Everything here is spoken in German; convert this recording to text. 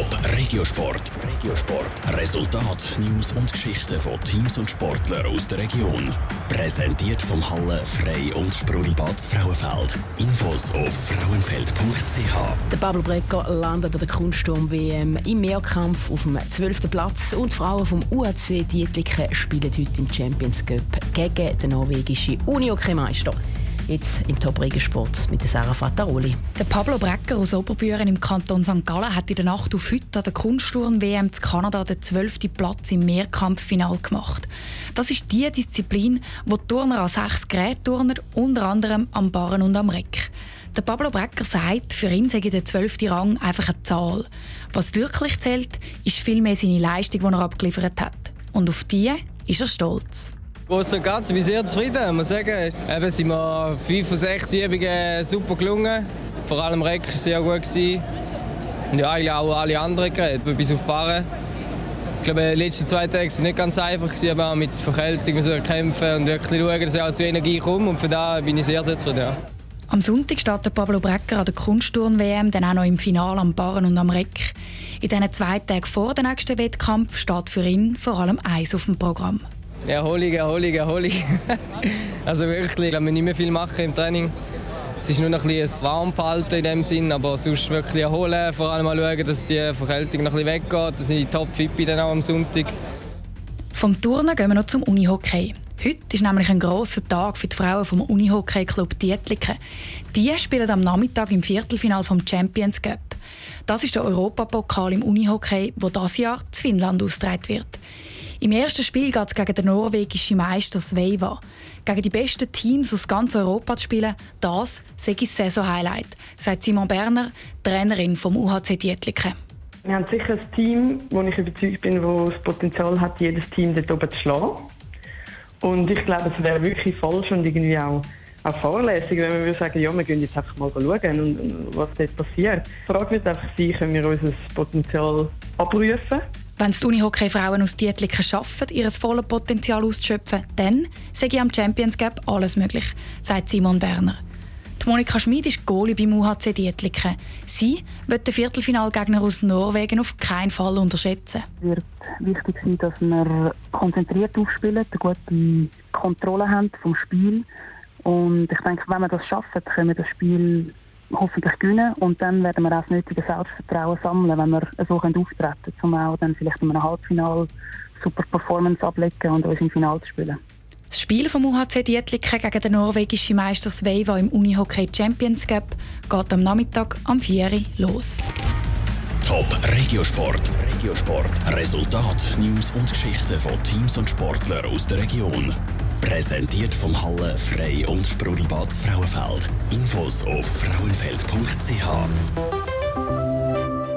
Top Regiosport. Regiosport. Resultat, News und Geschichten von Teams und Sportlern aus der Region. Präsentiert vom Halle Frei und Sprudelbad Frauenfeld. Infos auf frauenfeld.ch. Der Pablo Brecker landet an der Kunststurm-WM im Mehrkampf auf dem 12. Platz und die Frauen vom UAC Dietliken spielen heute im Champions Cup gegen den norwegischen Unihockey-Meister. Jetzt im top sport mit Sarah Fattaroli. Der Pablo Brecker aus Oberbüren im Kanton St. Gallen hat in der Nacht auf heute an der Kunstturn-WM zu Kanada den 12. Platz im Mehrkampffinal gemacht. Das ist die Disziplin, wo die Turner an sechs Gerätturner unter anderem am Barren und am Reck. Der Pablo Brecker sagt, für ihn sei der 12. Rang einfach eine Zahl. Was wirklich zählt, ist vielmehr seine Leistung, die er abgeliefert hat. Und auf die ist er stolz. Groß und Ganzen bin sehr zufrieden, muss sagen. Eben sind wir fünf von sechs Übungen super gelungen. Vor allem Reck war sehr gut. Und ja, eigentlich auch alle anderen Geräte, bis auf Barren. Ich glaube, die letzten zwei Tage waren nicht ganz einfach, aber auch mit Verkältung müssen kämpfen und wirklich schauen, dass ich auch zu Energie komme. Und von da bin ich sehr, sehr zufrieden. Ja. Am Sonntag startet Pablo Brecker an der Kunstturn-WM, dann auch noch im Finale am Barren und am Reck. In diesen zwei Tagen vor dem nächsten Wettkampf steht für ihn vor allem eins auf dem Programm. Erholung, Erholung, Erholung. also wirklich, ich wir nicht mehr viel machen im Training. Es ist nur noch ein bisschen warm behalten in dem Sinn, aber sonst wirklich erholen, vor allem mal schauen, dass die Verkältung noch ein bisschen weggeht, dass ich top fit bin dann auch am Sonntag. Vom Turnen gehen wir noch zum Unihockey. Heute ist nämlich ein grosser Tag für die Frauen vom Unihockey Club Dietliken. Die spielen am Nachmittag im Viertelfinal vom Champions Cup. Das ist der Europapokal im Unihockey, wo das Jahr zu Finnland ausgetragen wird. Im ersten Spiel geht es gegen den norwegischen Meister Sveiva. Gegen die besten Teams aus ganz Europa zu spielen, das sei das Saison-Highlight, sagt Simon Berner, Trainerin vom UHC Dietliken. Wir haben sicher ein Team, wo ich überzeugt bin, das das Potenzial hat, jedes Team dort oben zu schlagen. Und ich glaube, es wäre wirklich falsch und irgendwie auch, auch fahrlässig, wenn wir sagen, ja, wir gehen jetzt einfach mal schauen, und, was dort passiert. Die Frage wird einfach sein, können wir unser Potenzial abrufen wenn die Unihockey-Frauen aus Dietliken schaffen, ihr volles Potenzial auszuschöpfen, dann ich am Champions Cup alles möglich, sagt Simon Berner. Die Monika Schmid ist Goalie beim UHC Dietliken. Sie wird den Viertelfinalgegner aus Norwegen auf keinen Fall unterschätzen. Es wird wichtig sein, dass wir konzentriert aufspielen, eine gute Kontrolle haben vom Spiel. Und ich denke, wenn wir das schaffen, können wir das Spiel hoffentlich gewinnen und dann werden wir auch das nötige Selbstvertrauen sammeln, wenn wir so auftreten können, um auch dann vielleicht in einem Halbfinale super Performance ablegen und uns im Finale zu spielen. Das Spiel vom UHC Dietliken gegen den norwegischen Meister Sveiva im Unihockey Champions Cup geht am Nachmittag am 4 Uhr los. Top Regiosport. Regiosport. Resultat, News und Geschichten von Teams und Sportlern aus der Region. Präsentiert vom Halle Frei und Sprudelbad Frauenfeld. Infos auf frauenfeld.ch.